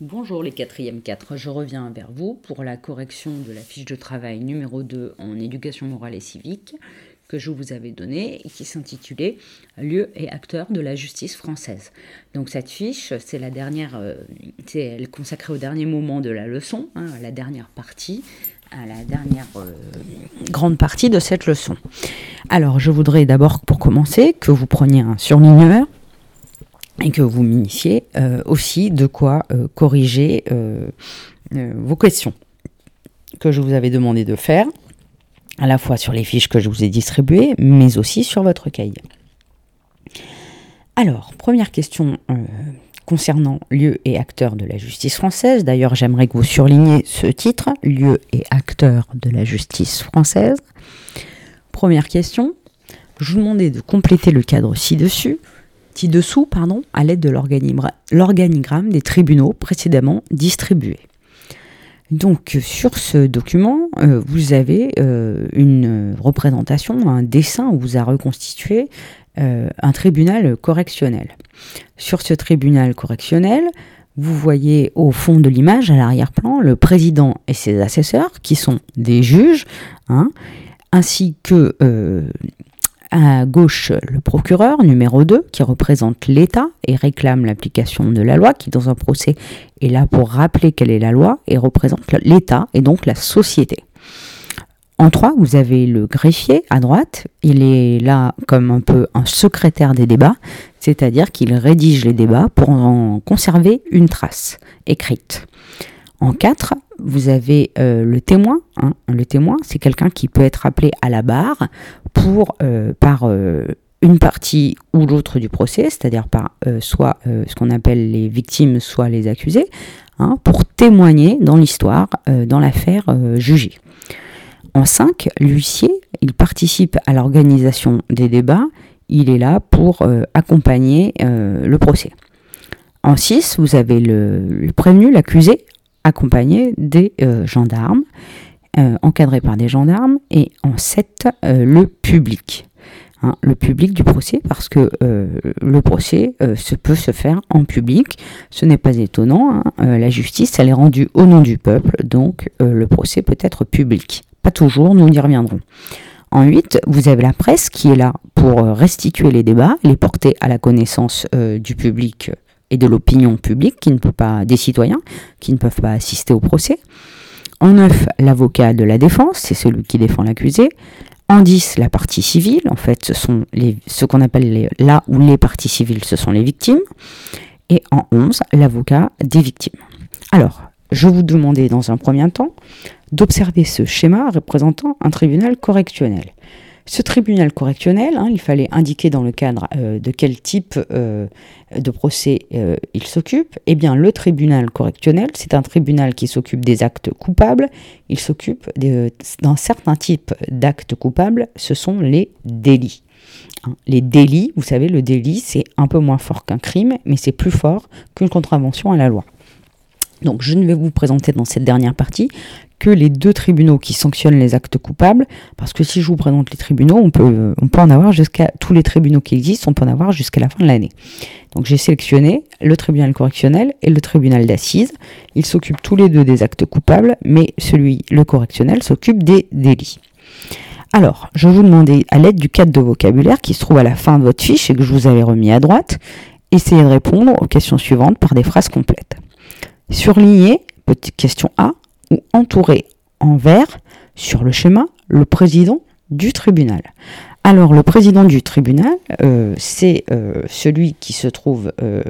Bonjour les quatrièmes 4, je reviens vers vous pour la correction de la fiche de travail numéro 2 en éducation morale et civique que je vous avais donnée et qui s'intitulait Lieu et acteurs de la justice française. Donc cette fiche, c'est la dernière, euh, c'est elle consacrée au dernier moment de la leçon, hein, à la dernière partie, à la dernière euh, grande partie de cette leçon. Alors je voudrais d'abord pour commencer que vous preniez un surligneur et que vous m'initiez euh, aussi de quoi euh, corriger euh, vos questions que je vous avais demandé de faire, à la fois sur les fiches que je vous ai distribuées, mais aussi sur votre cahier. Alors, première question concernant lieu et acteurs de la justice française. D'ailleurs, j'aimerais que vous surligniez ce titre, lieu et acteurs de la justice française. Première question, je vous demandais de compléter le cadre ci-dessus ci-dessous pardon, à l'aide de l'organigramme des tribunaux précédemment distribués. Donc sur ce document, euh, vous avez euh, une représentation, un dessin où vous a reconstitué euh, un tribunal correctionnel. Sur ce tribunal correctionnel, vous voyez au fond de l'image, à l'arrière-plan, le président et ses assesseurs, qui sont des juges, hein, ainsi que à gauche, le procureur numéro 2 qui représente l'État et réclame l'application de la loi, qui dans un procès est là pour rappeler quelle est la loi et représente l'État et donc la société. En 3, vous avez le greffier à droite. Il est là comme un peu un secrétaire des débats, c'est-à-dire qu'il rédige les débats pour en conserver une trace écrite. En 4, vous avez euh, le témoin. Hein. Le témoin, c'est quelqu'un qui peut être appelé à la barre pour, euh, par euh, une partie ou l'autre du procès, c'est-à-dire par soit ce qu'on appelle les victimes, soit les accusés, hein, pour témoigner dans l'histoire, dans l'affaire jugée. En 5, l'huissier, il participe à l'organisation des débats, il est là pour accompagner le procès. En 6, vous avez le prévenu, l'accusé, accompagné des euh, gendarmes, euh, encadré par des gendarmes, et en 7, euh, le public. Hein, le public du procès, parce que le procès se peut se faire en public. Ce n'est pas étonnant. Hein, la justice, elle est rendue au nom du peuple, donc le procès peut être public. Pas toujours, nous y reviendrons. En 8, vous avez la presse qui est là pour restituer les débats, les porter à la connaissance du public et de l'opinion publique qui ne peut pas, des citoyens qui ne peuvent pas assister au procès. En 9, l'avocat de la défense, c'est celui qui défend l'accusé. En 10, la partie civile, en fait, ce sont les, ce qu'on appelle là où les parties civiles, ce sont les victimes. Et en 11, l'avocat des victimes. Alors, je vous demandais dans un premier temps d'observer ce schéma représentant un tribunal correctionnel. Ce tribunal correctionnel, hein, il fallait indiquer dans le cadre euh, de quel type euh, de procès euh, il s'occupe. Eh bien, le tribunal correctionnel, c'est un tribunal qui s'occupe des actes coupables. Il s'occupe d'un certain type d'actes coupables, ce sont les délits. Hein, les délits, vous savez, le délit, c'est un peu moins fort qu'un crime, mais c'est plus fort qu'une contravention à la loi. Donc je ne vais vous présenter dans cette dernière partie que les deux tribunaux qui sanctionnent les actes coupables, parce que si je vous présente les tribunaux, on peut, en avoir jusqu'à tous les tribunaux qui existent, on peut en avoir jusqu'à la fin de l'année. Donc j'ai sélectionné le tribunal correctionnel et le tribunal d'assises. Ils s'occupent tous les deux des actes coupables, mais celui, le correctionnel, s'occupe des délits. Alors, je vous demander, à l'aide du cadre de vocabulaire qui se trouve à la fin de votre fiche et que je vous avais remis à droite, essayez de répondre aux questions suivantes par des phrases complètes. Surligner, petite question A, ou entourer en vert sur le schéma le président du tribunal. Alors le président du tribunal, euh, c'est euh, celui qui se trouve euh,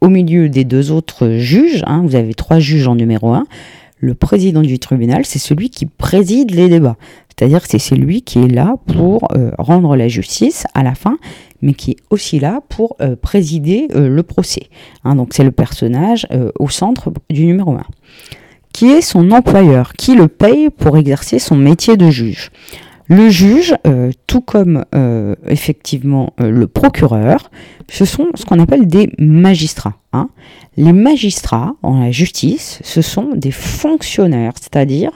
au milieu des deux autres juges. Hein. vous avez trois juges en numéro un. Le président du tribunal, c'est celui qui préside les débats. C'est-à-dire que c'est celui qui est là pour rendre la justice à la fin, mais qui est aussi là pour présider le procès. Hein. donc c'est le personnage au centre du numéro un qui est son employeur, qui le paye pour exercer son métier de juge. Le juge, euh, tout comme euh, effectivement euh, le procureur, ce sont ce qu'on appelle des magistrats. Hein. Les magistrats en la justice, ce sont des fonctionnaires, c'est-à-dire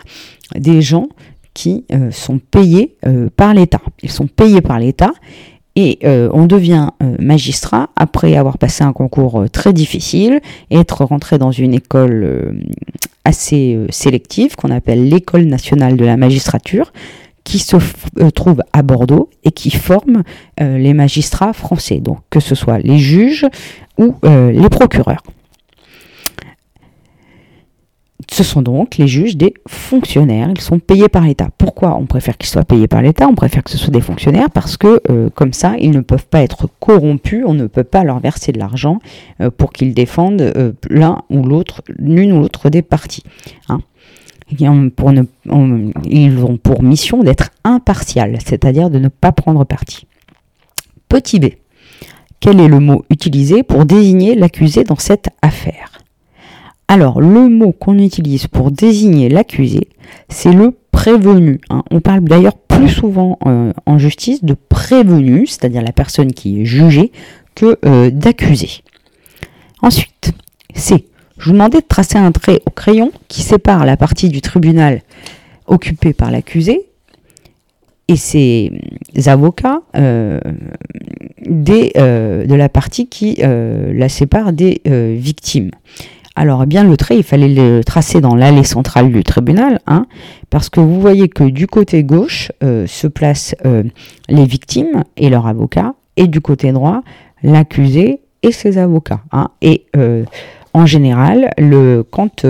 des gens qui sont payés par l'État. Ils sont payés par l'État Et on devient magistrat après avoir passé un concours très difficile et être rentré dans une école assez sélective qu'on appelle l'école nationale de la magistrature qui se trouve à Bordeaux et qui forme les magistrats français, donc que ce soit les juges ou les procureurs. Ce sont donc les juges des fonctionnaires, ils sont payés par l'État. Pourquoi on préfère qu'ils soient payés par l'État? On préfère que ce soit des fonctionnaires parce que euh, comme ça, ils ne peuvent pas être corrompus, on ne peut pas leur verser de l'argent euh, pour qu'ils défendent euh, l'un ou l'autre, l'une ou l'autre des parties. Hein. pour ils ont pour mission d'être impartial, c'est-à-dire de ne pas prendre parti. Petit b. Quel est le mot utilisé pour désigner l'accusé dans cette affaire? Alors, le mot qu'on utilise pour désigner l'accusé, c'est le prévenu. Hein. On parle d'ailleurs plus souvent euh, en justice de prévenu, c'est-à-dire la personne qui est jugée, que euh, d'accusé. Ensuite, c'est, je vous demandais de tracer un trait au crayon qui sépare la partie du tribunal occupée par l'accusé et ses avocats euh, de la partie qui la sépare des victimes. Alors, bien, le trait, il fallait le tracer dans l'allée centrale du tribunal, hein, parce que vous voyez que du côté gauche euh, se placent euh, les victimes et leurs avocats, et du côté droit, l'accusé et ses avocats. Hein. et euh, en général, le, quand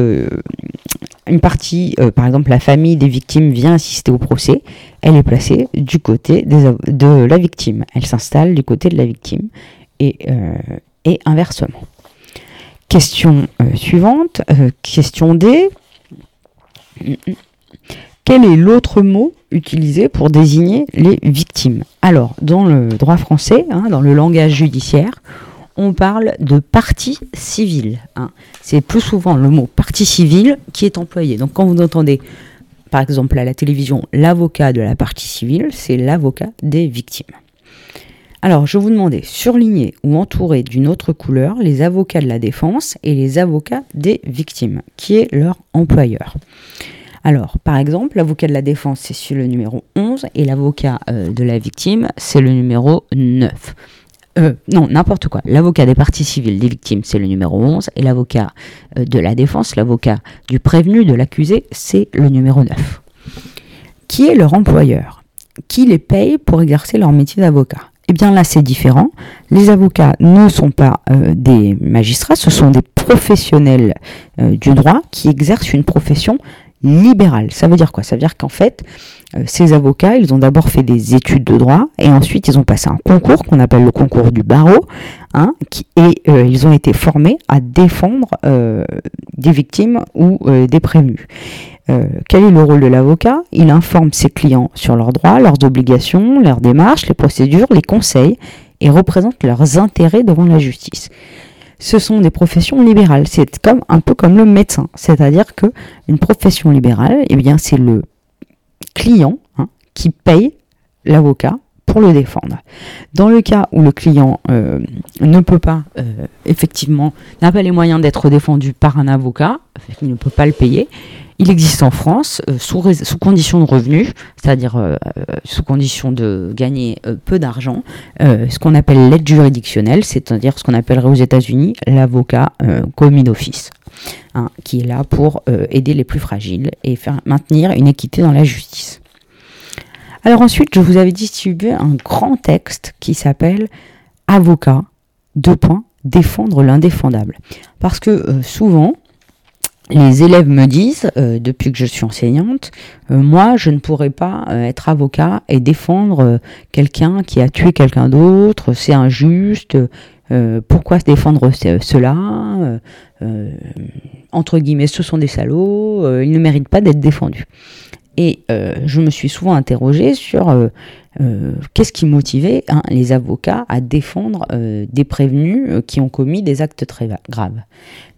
une partie, par exemple la famille des victimes vient assister au procès, elle est placée du côté de la victime. Elle s'installe du côté de la victime et inversement. Question euh, suivante, euh, question D. Quel est l'autre mot utilisé pour désigner les victimes? Alors, dans le droit français, hein, dans le langage judiciaire, on parle de partie civile. Hein. C'est plus souvent le mot partie civile qui est employé. Donc, quand vous entendez, par exemple, à la télévision, l'avocat de la partie civile, c'est l'avocat des victimes. Alors, je vous demandais, surligner ou entourer d'une autre couleur les avocats de la défense et les avocats des victimes, qui est leur employeur. Alors, par exemple, l'avocat de la défense, c'est sur le numéro 11 et l'avocat euh, de la victime, c'est le numéro 9. Euh, non, n'importe quoi. L'avocat des parties civiles des victimes, c'est le numéro 11 et l'avocat euh, de la défense, l'avocat du prévenu, de l'accusé, c'est le numéro 9. Qui est leur employeur? Qui les paye pour exercer leur métier d'avocat? Eh bien là, c'est différent. Les avocats ne sont pas euh, des magistrats, ce sont des professionnels euh, du droit qui exercent une profession libérale. Ça veut dire quoi? Ça veut dire qu'en fait, euh, ces avocats, ils ont d'abord fait des études de droit et ensuite ils ont passé un concours qu'on appelle le concours du barreau, hein, et ils ont été formés à défendre des victimes ou des prévenus. Euh, quel est le rôle de l'avocat? Il informe ses clients sur leurs droits, leurs obligations, leurs démarches, les procédures, les conseils et représente leurs intérêts devant la justice. Ce sont des professions libérales. C'est comme un peu comme le médecin, c'est-à-dire que une profession libérale, eh bien, c'est le client hein, qui paye l'avocat pour le défendre. Dans le cas où le client euh, ne peut pas, euh, effectivement, n'a pas les moyens d'être défendu par un avocat, il ne peut pas le payer, il existe en France, euh, sous, condition de revenus, c'est-à-dire euh, euh, sous condition de gagner peu d'argent, ce qu'on appelle l'aide juridictionnelle, c'est-à-dire ce qu'on appellerait aux États-Unis l'avocat commis d'office, hein, qui est là pour aider les plus fragiles et maintenir une équité dans la justice. Alors ensuite, je vous avais distribué un grand texte qui s'appelle Avocat, deux points, défendre l'indéfendable. Parce que souvent, les élèves me disent, euh, depuis que je suis enseignante, euh, moi, je ne pourrais pas euh, être avocat et défendre quelqu'un qui a tué quelqu'un d'autre, c'est injuste, pourquoi défendre cela Entre guillemets, ce sont des salauds, ils ne méritent pas d'être défendus. Et je me suis souvent interrogée sur euh, qu'est-ce qui motivait hein, les avocats à défendre euh, des prévenus euh, qui ont commis des actes très graves.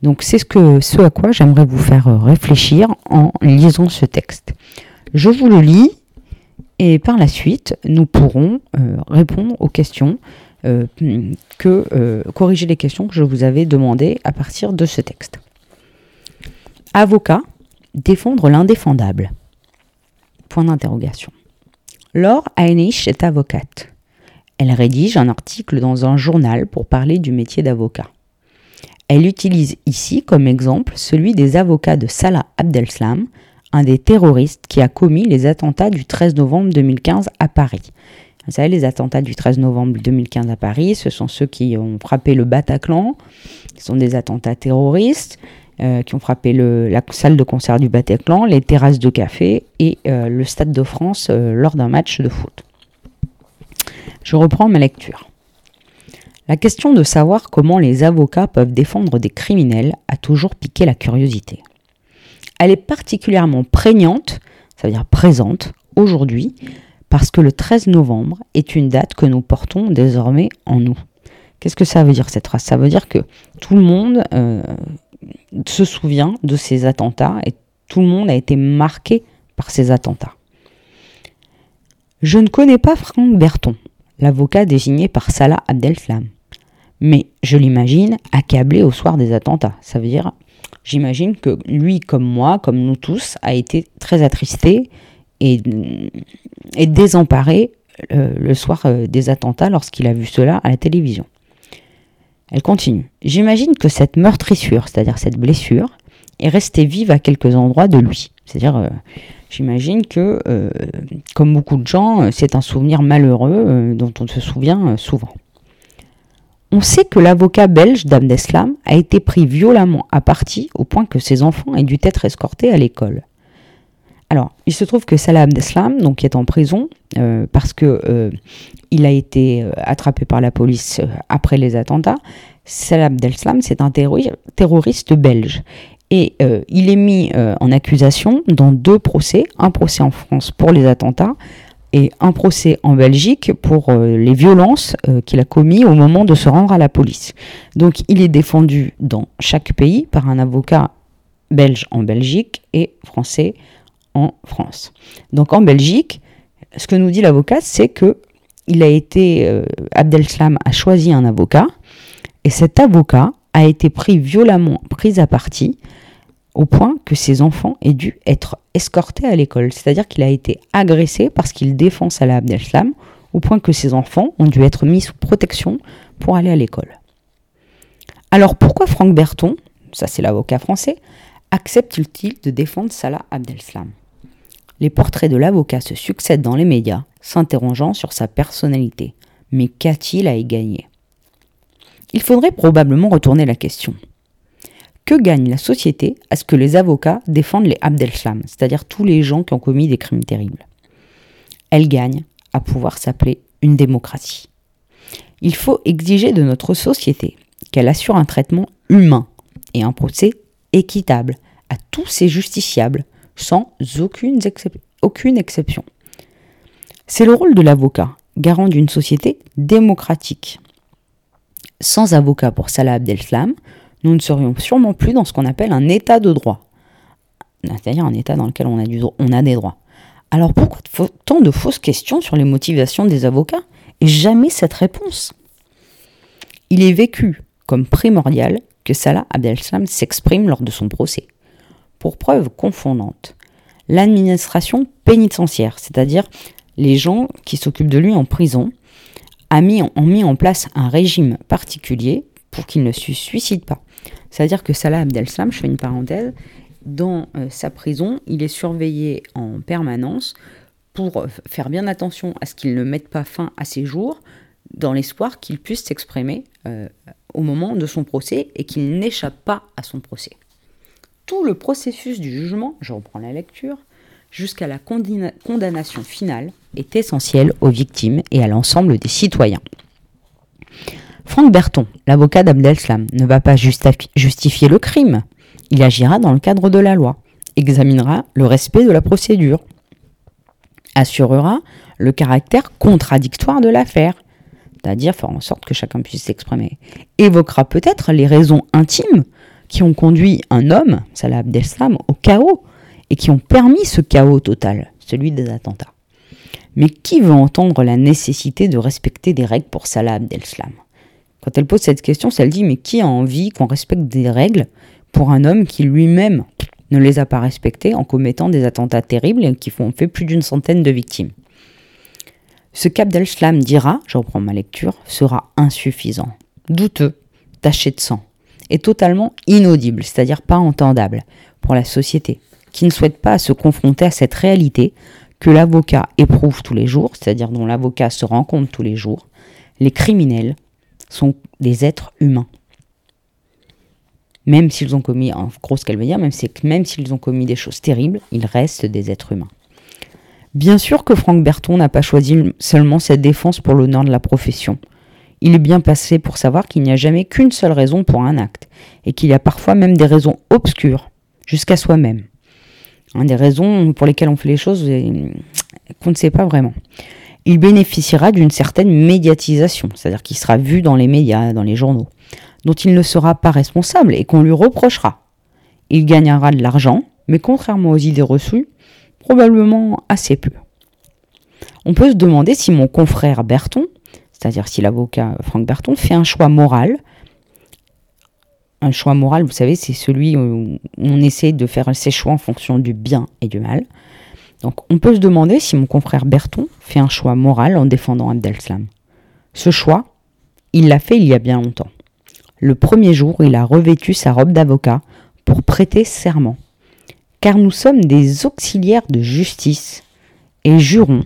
Donc c'est ce, ce à quoi j'aimerais vous faire réfléchir en lisant ce texte. Je vous le lis et par la suite nous pourrons répondre aux questions que corriger les questions que je vous avais demandées à partir de ce texte. Avocat, défendre l'indéfendable. Point d'interrogation. Laure Heinisch est avocate. elle rédige un article dans un journal pour parler du métier d'avocat. Elle utilise ici comme exemple celui des avocats de Salah Abdeslam, un des terroristes qui a commis les attentats du 13 novembre 2015 à Paris. Vous savez, les attentats du 13 novembre 2015 à Paris, ce sont ceux qui ont frappé le Bataclan, ce sont des attentats terroristes euh, qui ont frappé la salle de concert du Bataclan, les terrasses de café et euh, le Stade de France euh, lors d'un match de foot. Je reprends ma lecture. La question de savoir comment les avocats peuvent défendre des criminels a toujours piqué la curiosité. Elle est particulièrement prégnante, ça veut dire présente, aujourd'hui, parce que le 13 novembre est une date que nous portons désormais en nous. Qu'est-ce que ça veut dire cette phrase? Ça veut dire que tout le monde se souvient de ces attentats et tout le monde a été marqué par ces attentats. Je ne connais pas Franck Berton, l'avocat désigné par Salah Abdeslam. Mais je l'imagine accablé au soir des attentats. Ça veut dire, j'imagine que lui, comme moi, comme nous tous, a été très attristé et, désemparé euh, le soir euh, des attentats lorsqu'il a vu cela à la télévision. Elle continue. J'imagine que cette meurtrissure, c'est-à-dire cette blessure, est restée vive à quelques endroits de lui. C'est-à-dire, euh, j'imagine que, comme beaucoup de gens, c'est un souvenir malheureux dont on se souvient souvent. On sait que l'avocat belge d'Abdeslam a été pris violemment à partie au point que ses enfants aient dû être escortés à l'école. Alors, il se trouve que Salah Abdeslam, donc, qui est en prison euh, parce que euh, il a été euh, attrapé par la police après les attentats. Salah Abdeslam, c'est un terroriste belge. Et il est mis en accusation dans deux procès, un procès en France pour les attentats et un procès en Belgique pour les violences qu'il a commis au moment de se rendre à la police. Donc il est défendu dans chaque pays par un avocat belge en Belgique et français en France. Donc en Belgique, ce que nous dit l'avocat, c'est que il a été euh, Abdelslam a choisi un avocat et cet avocat a été pris violemment pris à partie au point que ses enfants aient dû être escortés à l'école. C'est-à-dire qu'il a été agressé parce qu'il défend Salah Abdeslam, au point que ses enfants ont dû être mis sous protection pour aller à l'école. Alors pourquoi Franck Berton, ça c'est l'avocat français, accepte-t-il de défendre Salah Abdeslam Les portraits de l'avocat se succèdent dans les médias, s'interrogeant sur sa personnalité. Mais qu'a-t-il à y gagner? Il faudrait probablement retourner la question. Que gagne la société à ce que les avocats défendent les Abdelslam, c'est-à-dire tous les gens qui ont commis des crimes terribles? Elle gagne à pouvoir s'appeler une démocratie. Il faut exiger de notre société qu'elle assure un traitement humain et un procès équitable à tous ces justiciables sans aucune, exception. C'est le rôle de l'avocat, garant d'une société démocratique. Sans avocat pour Salah Abdeslam, nous ne serions sûrement plus dans ce qu'on appelle un état de droit. C'est-à-dire un état dans lequel on a, du, on a des droits. Alors pourquoi tant de fausses questions sur les motivations des avocats et jamais cette réponse? Il est vécu comme primordial que Salah Abdeslam s'exprime lors de son procès. Pour preuve confondante, l'administration pénitentiaire, c'est-à-dire les gens qui s'occupent de lui en prison, a mis, ont mis en place un régime particulier pour qu'il ne se suicide pas. C'est-à-dire que Salah Abdeslam, je fais une parenthèse, dans euh, sa prison, il est surveillé en permanence pour euh, faire bien attention à ce qu'il ne mette pas fin à ses jours, dans l'espoir qu'il puisse s'exprimer euh, au moment de son procès et qu'il n'échappe pas à son procès. Le processus du jugement, je reprends la lecture, jusqu'à la condamnation finale est essentiel aux victimes et à l'ensemble des citoyens. Franck Berton, l'avocat d'Abdelslam, ne va pas justifier le crime. Il agira dans le cadre de la loi, examinera le respect de la procédure, assurera le caractère contradictoire de l'affaire, c'est-à-dire faire en sorte que chacun puisse s'exprimer, évoquera peut-être les raisons intimes qui ont conduit un homme, Salah Abdeslam, au chaos et qui ont permis ce chaos total, celui des attentats. Mais qui veut entendre la nécessité de respecter des règles pour Salah Abdeslam? Quand elle pose cette question, elle dit mais qui a envie qu'on respecte des règles pour un homme qui lui-même ne les a pas respectées en commettant des attentats terribles et qui font fait plus d'une centaine de victimes? Ce qu'Abdel-Slam dira, je reprends ma lecture, sera insuffisant, douteux, taché de sang, et totalement inaudible, c'est-à-dire pas entendable pour la société, qui ne souhaite pas se confronter à cette réalité que l'avocat éprouve tous les jours, c'est-à-dire dont l'avocat se rend compte tous les jours. Les criminels sont des êtres humains. Même s'ils ont commis, en gros ce qu'elle veut dire, même, même s'ils ont commis des choses terribles, ils restent des êtres humains. Bien sûr que Franck Berton n'a pas choisi seulement cette défense pour l'honneur de la profession. Il est bien passé pour savoir qu'il n'y a jamais qu'une seule raison pour un acte, et qu'il y a parfois même des raisons obscures, jusqu'à soi-même. Des raisons pour lesquelles on fait les choses qu'on ne sait pas vraiment. Il bénéficiera d'une certaine médiatisation, c'est-à-dire qu'il sera vu dans les médias, dans les journaux, dont il ne sera pas responsable et qu'on lui reprochera. Il gagnera de l'argent, mais contrairement aux idées reçues, Probablement assez peu. On peut se demander si mon confrère Berton, c'est-à-dire si l'avocat Franck Berton, fait un choix moral. Un choix moral, vous savez, c'est celui où on essaie de faire ses choix en fonction du bien et du mal. Donc on peut se demander si mon confrère Berton fait un choix moral en défendant Abdelslam. Ce choix, il l'a fait il y a bien longtemps. Le premier jour, il a revêtu sa robe d'avocat pour prêter serment car nous sommes des auxiliaires de justice et jurons,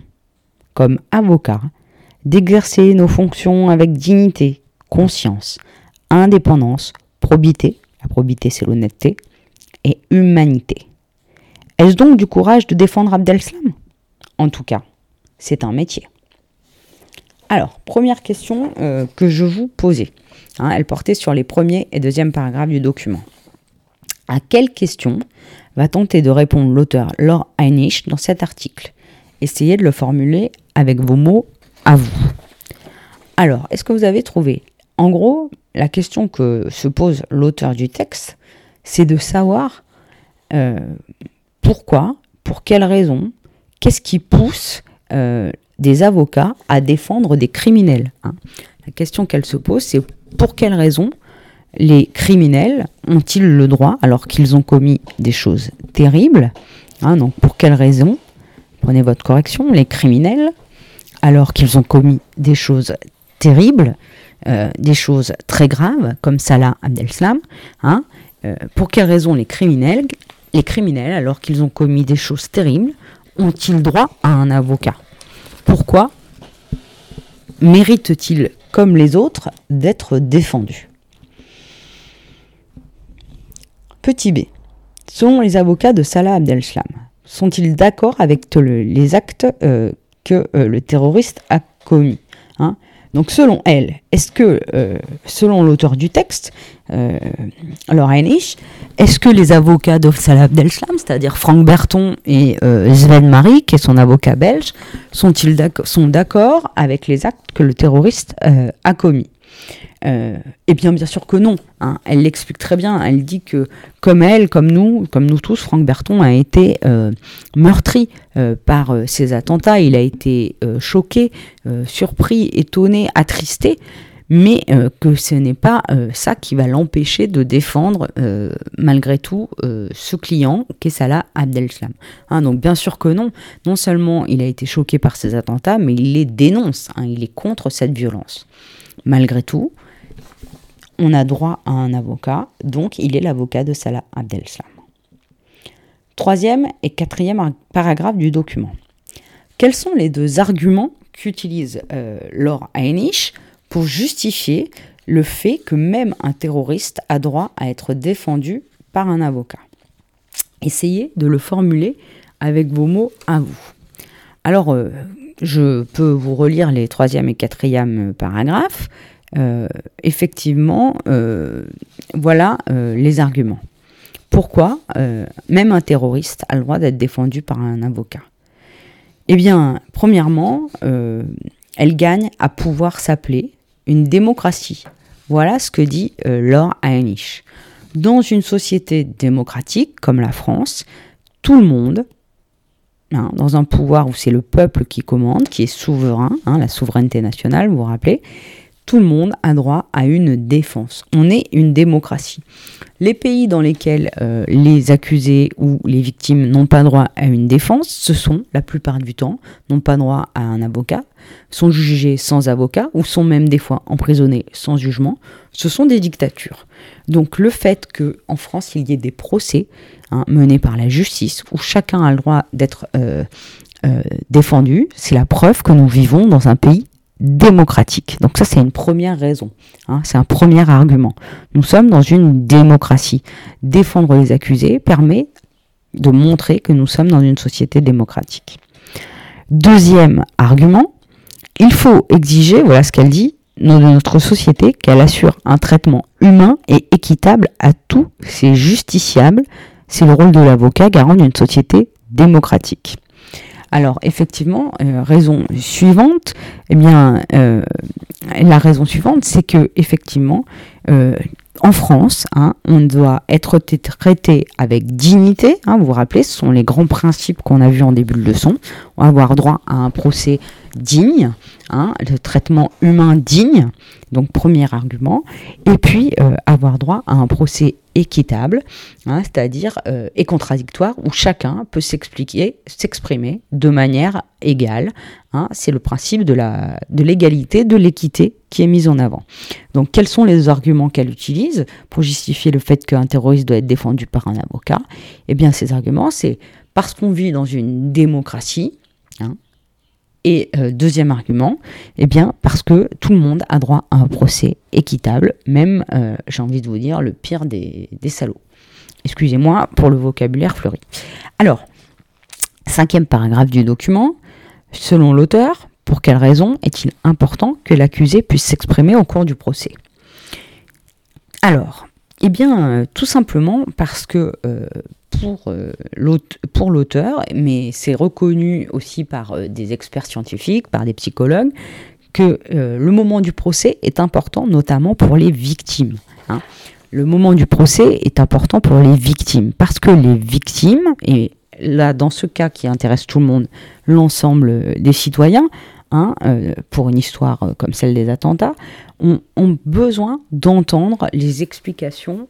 comme avocats, d'exercer nos fonctions avec dignité, conscience, indépendance, probité, la probité c'est l'honnêteté, et humanité. Est-ce donc du courage de défendre Abdelslam En tout cas, c'est un métier. Alors, première question euh, que je vous posais. Hein, elle portait sur les premiers et deuxième paragraphes du document. À quelle question va tenter de répondre l'auteur Laure Heinrich dans cet article? Essayez de le formuler avec vos mots vous. Alors, est-ce que vous avez trouvé? En gros, la question que se pose l'auteur du texte, c'est de savoir euh, pourquoi, pour quelles raisons, qu'est-ce qui pousse euh, des avocats à défendre des criminels. Hein. La question qu'elle se pose, c'est pour quelles raisons les criminels ont-ils le droit, alors qu'ils ont commis des choses terribles, hein, donc pour quelles raisons Prenez votre correction, les criminels, alors qu'ils ont commis des choses terribles, euh, des choses très graves, comme Salah Abdeslam, hein, euh, pour quelles raisons les criminels, les criminels, alors qu'ils ont commis des choses terribles, ont-ils droit à un avocat? Pourquoi méritent-ils, comme les autres, d'être défendus? Petit b. Selon les avocats de Salah Abdel-Slam, sont-ils d'accord avec les actes euh, que euh, le terroriste a commis hein. Donc selon elle, est-ce que, euh, selon l'auteur du texte, alors est-ce que les avocats Salah Abdel-Slam, c'est-à-dire Franck Berton et Sven Marie, qui est son avocat belge, sont-ils sont d'accord avec les actes que le terroriste a commis? Euh, et bien, bien sûr que non. Hein. Elle l'explique très bien. Elle dit que, comme elle, comme nous, comme nous tous, Franck Berton a été euh, meurtri euh, par ces attentats. Il a été choqué, surpris, étonné, attristé. Mais que ce n'est pas ça qui va l'empêcher de défendre, malgré tout, ce client qu'est Salah Abdel-Slam. Hein, donc, bien sûr que non. Non seulement il a été choqué par ces attentats, mais il les dénonce. Hein. il est contre cette violence. Malgré tout, on a droit à un avocat, donc il est l'avocat de Salah Abdel-Slam. Troisième et quatrième paragraphe du document. Quels sont les deux arguments qu'utilise euh, Laure Heinrich pour justifier le fait que même un terroriste a droit à être défendu par un avocat? Essayez de le formuler avec vos mots à vous. Alors, euh, je peux vous relire les troisième et quatrième paragraphes. Euh, effectivement, euh, voilà euh, les arguments. Pourquoi même un terroriste a le droit d'être défendu par un avocat? Eh bien, premièrement, elle gagne à pouvoir s'appeler une démocratie. Voilà ce que dit Laure Heinrich. Dans une société démocratique comme la France, tout le monde, hein, dans un pouvoir où c'est le peuple qui commande, qui est souverain, hein, la souveraineté nationale, vous vous rappelez, tout le monde a droit à une défense. On est une démocratie. Les pays dans lesquels euh, les accusés ou les victimes n'ont pas droit à une défense, ce sont, la plupart du temps, n'ont pas droit à un avocat, sont jugés sans avocat ou sont même des fois emprisonnés sans jugement. Ce sont des dictatures. Donc le fait qu'en France il y ait des procès hein, menés par la justice où chacun a le droit d'être euh, euh, défendu, c'est la preuve que nous vivons dans un pays démocratique. Donc ça, c'est une première raison. Hein, c'est un premier argument. Nous sommes dans une démocratie. Défendre les accusés permet de montrer que nous sommes dans une société démocratique. Deuxième argument, il faut exiger, voilà ce qu'elle dit, de notre société qu'elle assure un traitement humain et équitable à tous ses justiciables. C'est le rôle de l'avocat garant d'une société démocratique. Alors effectivement, euh, raison suivante, eh bien, euh, la raison suivante, c'est que effectivement, euh, en France, hein, on doit être traité avec dignité. Hein, vous vous rappelez, ce sont les grands principes qu'on a vus en début de leçon. Avoir droit à un procès digne, hein, le traitement humain digne. Donc premier argument. Et puis avoir droit à un procès équitable, hein, c'est-à-dire euh, et contradictoire, où chacun peut s'expliquer, s'exprimer de manière égale. Hein. c'est le principe de, la, de l'égalité, de l'équité qui est mis en avant. Donc quels sont les arguments qu'elle utilise pour justifier le fait qu'un terroriste doit être défendu par un avocat? Eh bien ces arguments, c'est parce qu'on vit dans une démocratie, hein, et euh, deuxième argument, eh bien parce que tout le monde a droit à un procès équitable, même, euh, j'ai envie de vous dire, le pire des, salauds. Excusez-moi pour le vocabulaire fleuri. Alors, cinquième paragraphe du document, selon l'auteur, pour quelle raison est-il important que l'accusé puisse s'exprimer au cours du procès? Alors, eh bien, euh, tout simplement parce que pour l'auteur, mais c'est reconnu aussi par euh, des experts scientifiques, par des psychologues, que euh, le moment du procès est important, notamment pour les victimes. Hein. Le moment du procès est important pour les victimes, parce que les victimes, et là, dans ce cas qui intéresse tout le monde, l'ensemble des citoyens, hein, pour une histoire comme celle des attentats, ont, besoin d'entendre les explications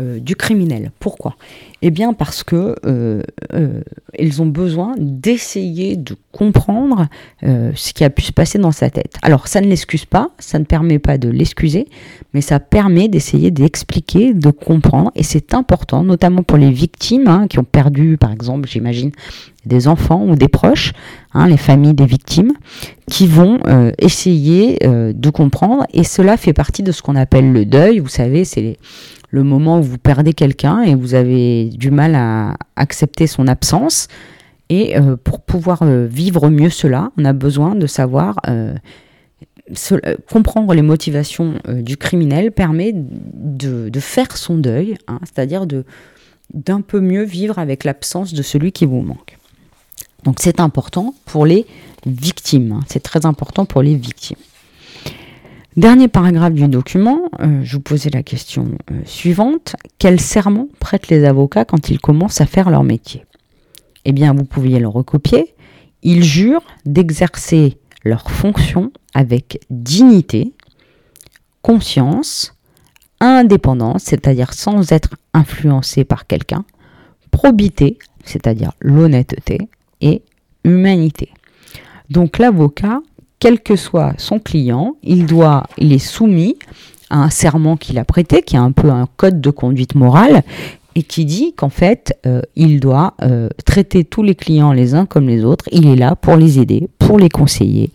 euh, du criminel. Pourquoi? Eh bien parce que euh, euh, ils ont besoin d'essayer de comprendre ce qui a pu se passer dans sa tête. Alors ça ne l'excuse pas, ça ne permet pas de l'excuser, mais ça permet d'essayer d'expliquer, de comprendre, et c'est important, notamment pour les victimes hein, qui ont perdu, par exemple, j'imagine, des enfants ou des proches, hein, les familles des victimes, qui vont essayer de comprendre, et cela fait partie de ce qu'on appelle le deuil. Vous savez, c'est le moment où vous perdez quelqu'un et vous avez du mal à accepter son absence. Et euh, pour pouvoir euh, vivre mieux cela, on a besoin de savoir euh, comprendre les motivations du criminel permet de, faire son deuil, hein, c'est-à-dire d'un peu mieux vivre avec l'absence de celui qui vous manque. Donc c'est important pour les victimes, hein. c'est très important pour les victimes. Dernier paragraphe du document, euh, je vous posais la question euh, suivante. Quel serment prêtent les avocats quand ils commencent à faire leur métier? Eh bien, vous pouviez le recopier. Ils jurent d'exercer leur fonction avec dignité, conscience, indépendance, c'est-à-dire sans être influencé par quelqu'un, probité, c'est-à-dire l'honnêteté, et humanité. Donc l'avocat quel que soit son client, il doit, il est soumis à un serment qu'il a prêté, qui est un peu un code de conduite morale, et qui dit qu'en fait, euh, il doit euh, traiter tous les clients les uns comme les autres. Il est là pour les aider, pour les conseiller,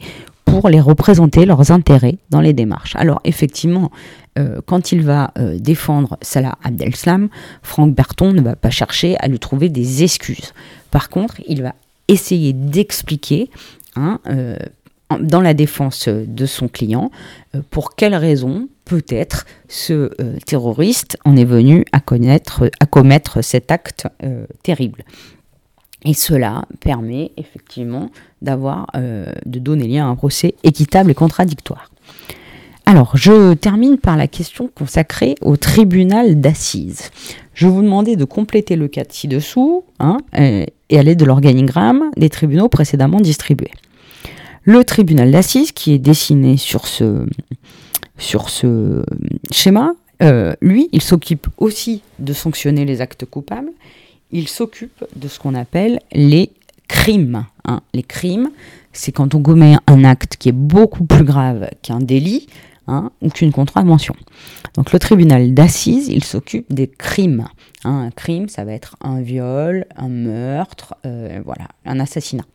pour les représenter leurs intérêts dans les démarches. Alors effectivement, euh, quand il va défendre Salah Abdeslam, Franck Berton ne va pas chercher à lui trouver des excuses. Par contre, il va essayer d'expliquer hein, dans la défense de son client euh, pour quelle raison peut-être ce euh, terroriste en est venu à, commettre cet acte euh, terrible? Et cela permet effectivement d'avoir, de donner lieu à un procès équitable et contradictoire. Alors, je termine par la question consacrée au tribunal d'assises. Je vous demander de compléter le cadre ci-dessous hein, et aller de l'organigramme des tribunaux précédemment distribués. Le tribunal d'assises, qui est dessiné sur ce, schéma, euh, lui, il s'occupe aussi de sanctionner les actes coupables. Il s'occupe de ce qu'on appelle les crimes. Hein. Les crimes, c'est quand on commet un acte qui est beaucoup plus grave qu'un délit hein, ou qu'une contravention. Donc le tribunal d'assises, il s'occupe des crimes. Hein. Un crime, ça va être un viol, un meurtre, euh, voilà, un assassinat.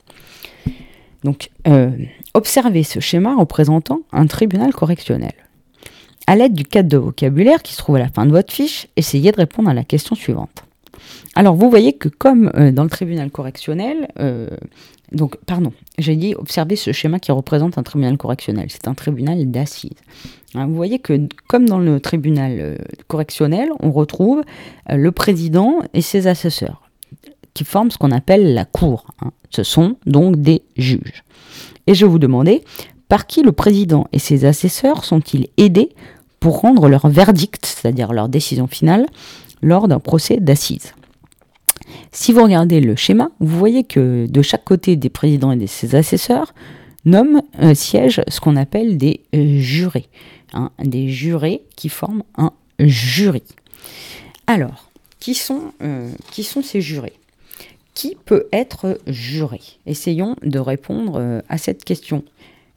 Donc, euh, observez ce schéma représentant un tribunal correctionnel. À l'aide du cadre de vocabulaire qui se trouve à la fin de votre fiche, essayez de répondre à la question suivante. Alors, vous voyez que comme euh, dans le tribunal correctionnel, euh, donc, pardon, j'ai dit observez ce schéma qui représente un tribunal correctionnel. C'est un tribunal d'assises. Hein, vous voyez que comme dans le tribunal correctionnel, on retrouve le président et ses assesseurs qui forment ce qu'on appelle la cour. Hein. Ce sont donc des juges. Et je vous demandais, par qui le président et ses assesseurs sont-ils aidés pour rendre leur verdict, c'est-à-dire leur décision finale, lors d'un procès d'assises? Si vous regardez le schéma, vous voyez que de chaque côté des présidents et de ses assesseurs nomment un siège ce qu'on appelle des euh, jurés, hein, des jurés qui forment un jury. Alors, qui sont, euh, qui sont ces jurés? Qui peut être juré Essayons de répondre euh, à cette question.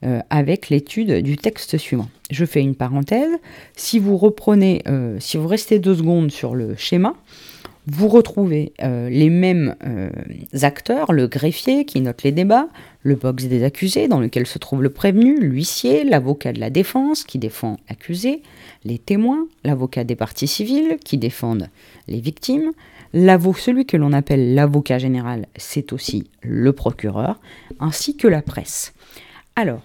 Euh, avec l'étude du texte suivant. Je fais une parenthèse. Si vous reprenez, euh, si vous restez deux secondes sur le schéma, vous retrouvez les mêmes acteurs, le greffier qui note les débats, le box des accusés dans lequel se trouve le prévenu, l'huissier, l'avocat de la défense qui défend l'accusé, les témoins, l'avocat des parties civiles qui défendent les victimes, celui que l'on appelle l'avocat général, c'est aussi le procureur, ainsi que la presse. Alors,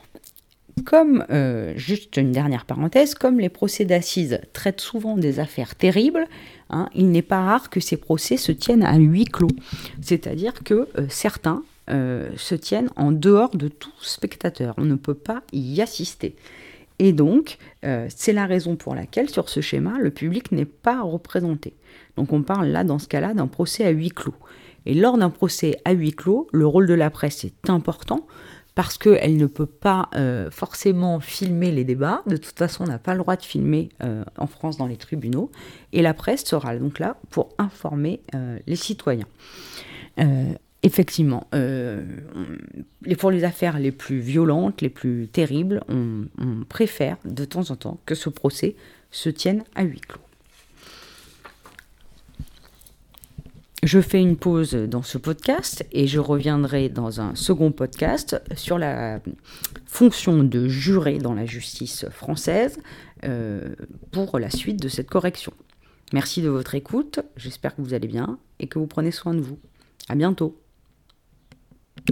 comme, euh, juste une dernière parenthèse, comme les procès d'assises traitent souvent des affaires terribles, hein, il n'est pas rare que ces procès se tiennent à huis clos. C'est-à-dire que euh, certains euh, se tiennent en dehors de tout spectateur. On ne peut pas y assister. Et donc, c'est la raison pour laquelle, sur ce schéma, le public n'est pas représenté. Donc on parle là, dans ce cas-là, d'un procès à huis clos. Et lors d'un procès à huis clos, le rôle de la presse est important parce qu'elle ne peut pas euh, forcément filmer les débats. De toute façon, on n'a pas le droit de filmer euh, en France dans les tribunaux. Et la presse sera donc là pour informer euh, les citoyens. Effectivement, pour les affaires les plus violentes, les plus terribles, on préfère de temps en temps que ce procès se tienne à huis clos. Je fais une pause dans ce podcast et je reviendrai dans un second podcast sur la fonction de juré dans la justice française euh, pour la suite de cette correction. Merci de votre écoute, j'espère que vous allez bien et que vous prenez soin de vous. À bientôt.